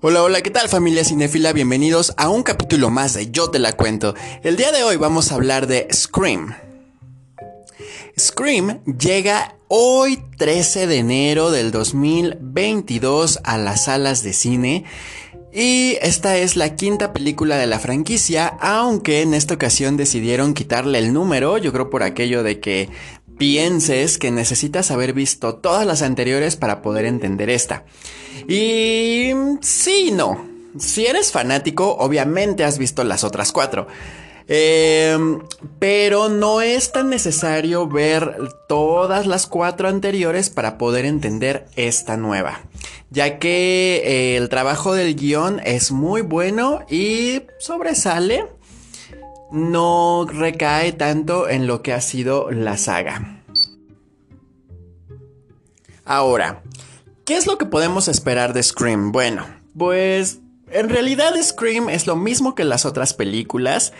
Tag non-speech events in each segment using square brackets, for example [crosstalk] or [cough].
Hola, hola, ¿qué tal familia cinefila? Bienvenidos a un capítulo más de Yo te la cuento. El día de hoy vamos a hablar de Scream. Scream llega hoy 13 de enero del 2022 a las salas de cine y esta es la quinta película de la franquicia, aunque en esta ocasión decidieron quitarle el número, yo creo por aquello de que pienses que necesitas haber visto todas las anteriores para poder entender esta. Y sí, no. Si eres fanático, obviamente has visto las otras cuatro. Em, pero no es tan necesario ver todas las cuatro anteriores para poder entender esta nueva. Ya que eh, el trabajo del guion es muy bueno y sobresale. No recae tanto en lo que ha sido la saga. Ahora, ¿Qué es lo que podemos esperar de Scream? Bueno, pues en realidad Scream es lo mismo que las otras películas.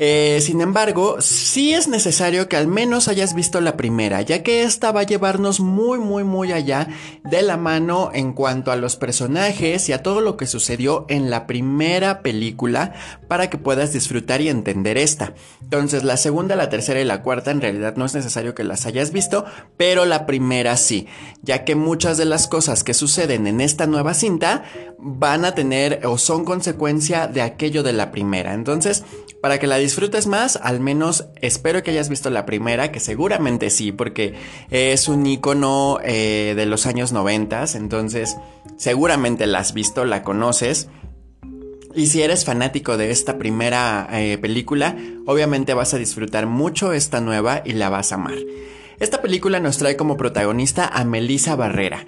Eh, sin embargo, sí es necesario que al menos hayas visto la primera, ya que esta va a llevarnos muy, muy, muy allá de la mano en cuanto a los personajes y a todo lo que sucedió en la primera película para que puedas disfrutar y entender esta. Entonces, la segunda, la tercera y la cuarta en realidad no es necesario que las hayas visto, pero la primera sí, ya que muchas de las cosas que suceden en esta nueva cinta van a tener o son consecuencia de aquello de la primera. Entonces, para que la disfrutes más, al menos espero que hayas visto la primera, que seguramente sí, porque es un icono eh, de los años 90, entonces seguramente la has visto, la conoces. Y si eres fanático de esta primera eh, película, obviamente vas a disfrutar mucho esta nueva y la vas a amar. Esta película nos trae como protagonista a Melissa Barrera.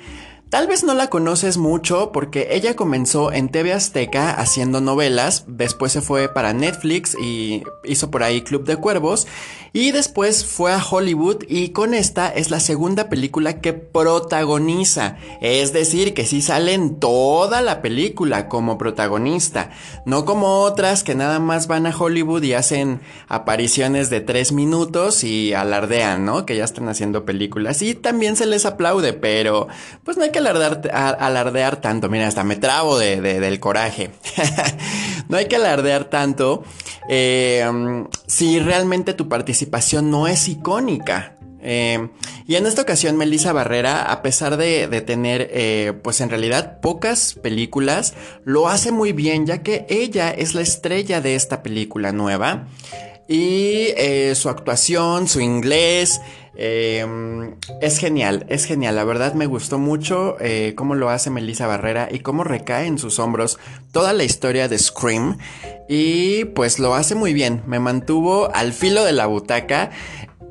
Tal vez no la conoces mucho porque ella comenzó en TV Azteca haciendo novelas, después se fue para Netflix y hizo por ahí Club de Cuervos y después fue a Hollywood y con esta es la segunda película que protagoniza, es decir, que sí sale en toda la película como protagonista, no como otras que nada más van a Hollywood y hacen apariciones de tres minutos y alardean, ¿no? Que ya están haciendo películas y también se les aplaude, pero pues no hay que alardear, tanto. Mira, hasta me trabo del coraje. [laughs] no hay que alardear tanto eh, si realmente tu participación no es icónica. Eh, y en esta ocasión Melissa Barrera, a pesar de, tener eh, pues en realidad pocas películas, lo hace muy bien ya que ella es la estrella de esta película nueva. Y su actuación, su inglés, Em, es genial, es genial. La verdad me gustó mucho eh, cómo lo hace Melissa Barrera y cómo recae en sus hombros toda la historia de Scream. Y pues lo hace muy bien. Me mantuvo al filo de la butaca.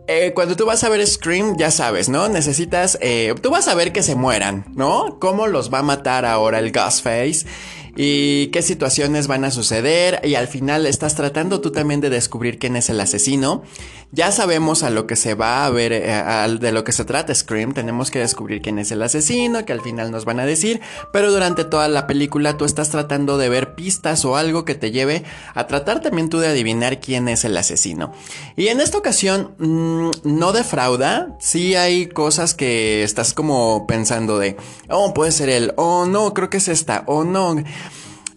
Eh, cuando tú vas a ver Scream, ya sabes, ¿no? Necesitas. Eh, tú vas a ver que se mueran, ¿no? ¿Cómo los va a matar ahora el Ghostface? Y qué situaciones van a suceder y al final estás tratando tú también de descubrir quién es el asesino. Ya sabemos a lo que se va a ver, eh, de lo que se trata Scream, tenemos que descubrir quién es el asesino, que al final nos van a decir, pero durante toda la película tú estás tratando de ver pistas o algo que te lleve a tratar también tú de adivinar quién es el asesino. Y en esta ocasión mm, no defrauda, sí hay cosas que estás como pensando de, oh, puede ser él, oh, no, creo que es esta, oh, no.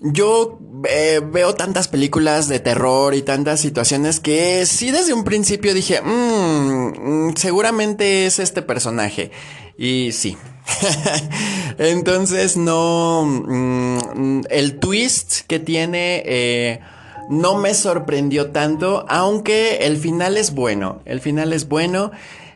Yo eh, veo tantas películas de terror y tantas situaciones que sí desde un principio dije, mmm, seguramente es este personaje. Y sí. [laughs] Entonces no... Mm, el twist que tiene... Eh, no me sorprendió tanto, aunque el final es bueno. El final es bueno.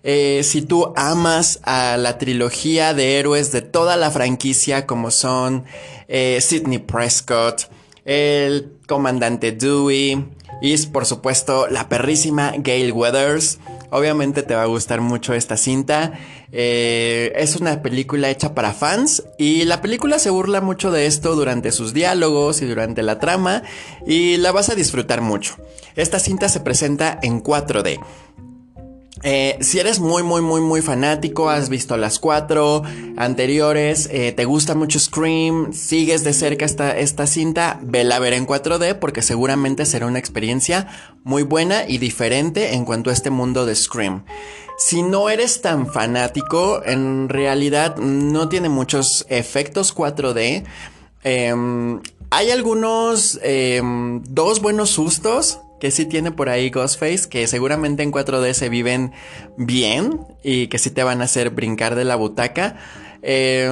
Eh, si tú amas a la trilogía de héroes de toda la franquicia como son eh, Sidney Prescott, el comandante Dewey y por supuesto la perrísima Gail Weathers, obviamente te va a gustar mucho esta cinta. Eh, es una película hecha para fans y la película se burla mucho de esto durante sus diálogos y durante la trama y la vas a disfrutar mucho. Esta cinta se presenta en 4D. Eh, si eres muy, muy, muy, muy fanático, has visto las cuatro anteriores, eh, te gusta mucho Scream, sigues de cerca esta, esta cinta, vela ver en 4D porque seguramente será una experiencia muy buena y diferente en cuanto a este mundo de Scream. Si no eres tan fanático, en realidad no tiene muchos efectos 4D. Em, hay algunos, em, dos buenos sustos que sí tiene por ahí Ghostface, que seguramente en 4D se viven bien y que sí te van a hacer brincar de la butaca. Eh,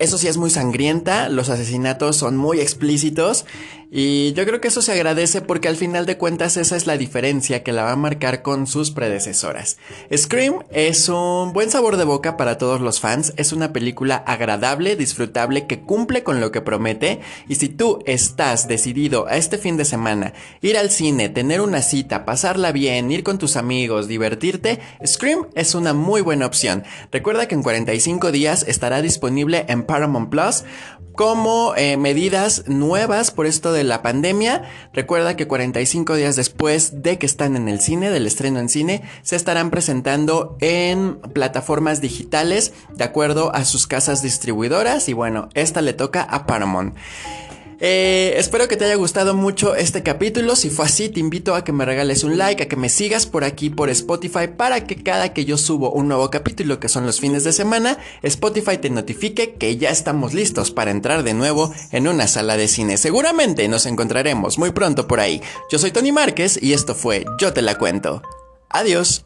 eso sí es muy sangrienta, los asesinatos son muy explícitos y yo creo que eso se agradece porque al final de cuentas esa es la diferencia que la va a marcar con sus predecesoras. Scream es un buen sabor de boca para todos los fans, es una película agradable, disfrutable, que cumple con lo que promete y si tú estás decidido a este fin de semana ir al cine, tener una cita, pasarla bien, ir con tus amigos, divertirte, Scream es una muy buena opción. Recuerda que en 45 días estará disponible en Paramount Plus como eh, medidas nuevas por esto de la pandemia. Recuerda que 45 días después de que están en el cine, del estreno en cine, se estarán presentando en plataformas digitales de acuerdo a sus casas distribuidoras y bueno, esta le toca a Paramount. Eh, espero que te haya gustado mucho este capítulo. Si fue así, te invito a que me regales un like, a que me sigas por aquí por Spotify para que cada que yo subo un nuevo capítulo, que son los fines de semana, Spotify te notifique que ya estamos listos para entrar de nuevo en una sala de cine. Seguramente nos encontraremos muy pronto por ahí. Yo soy Tony Márquez y esto fue Yo te la cuento. Adiós.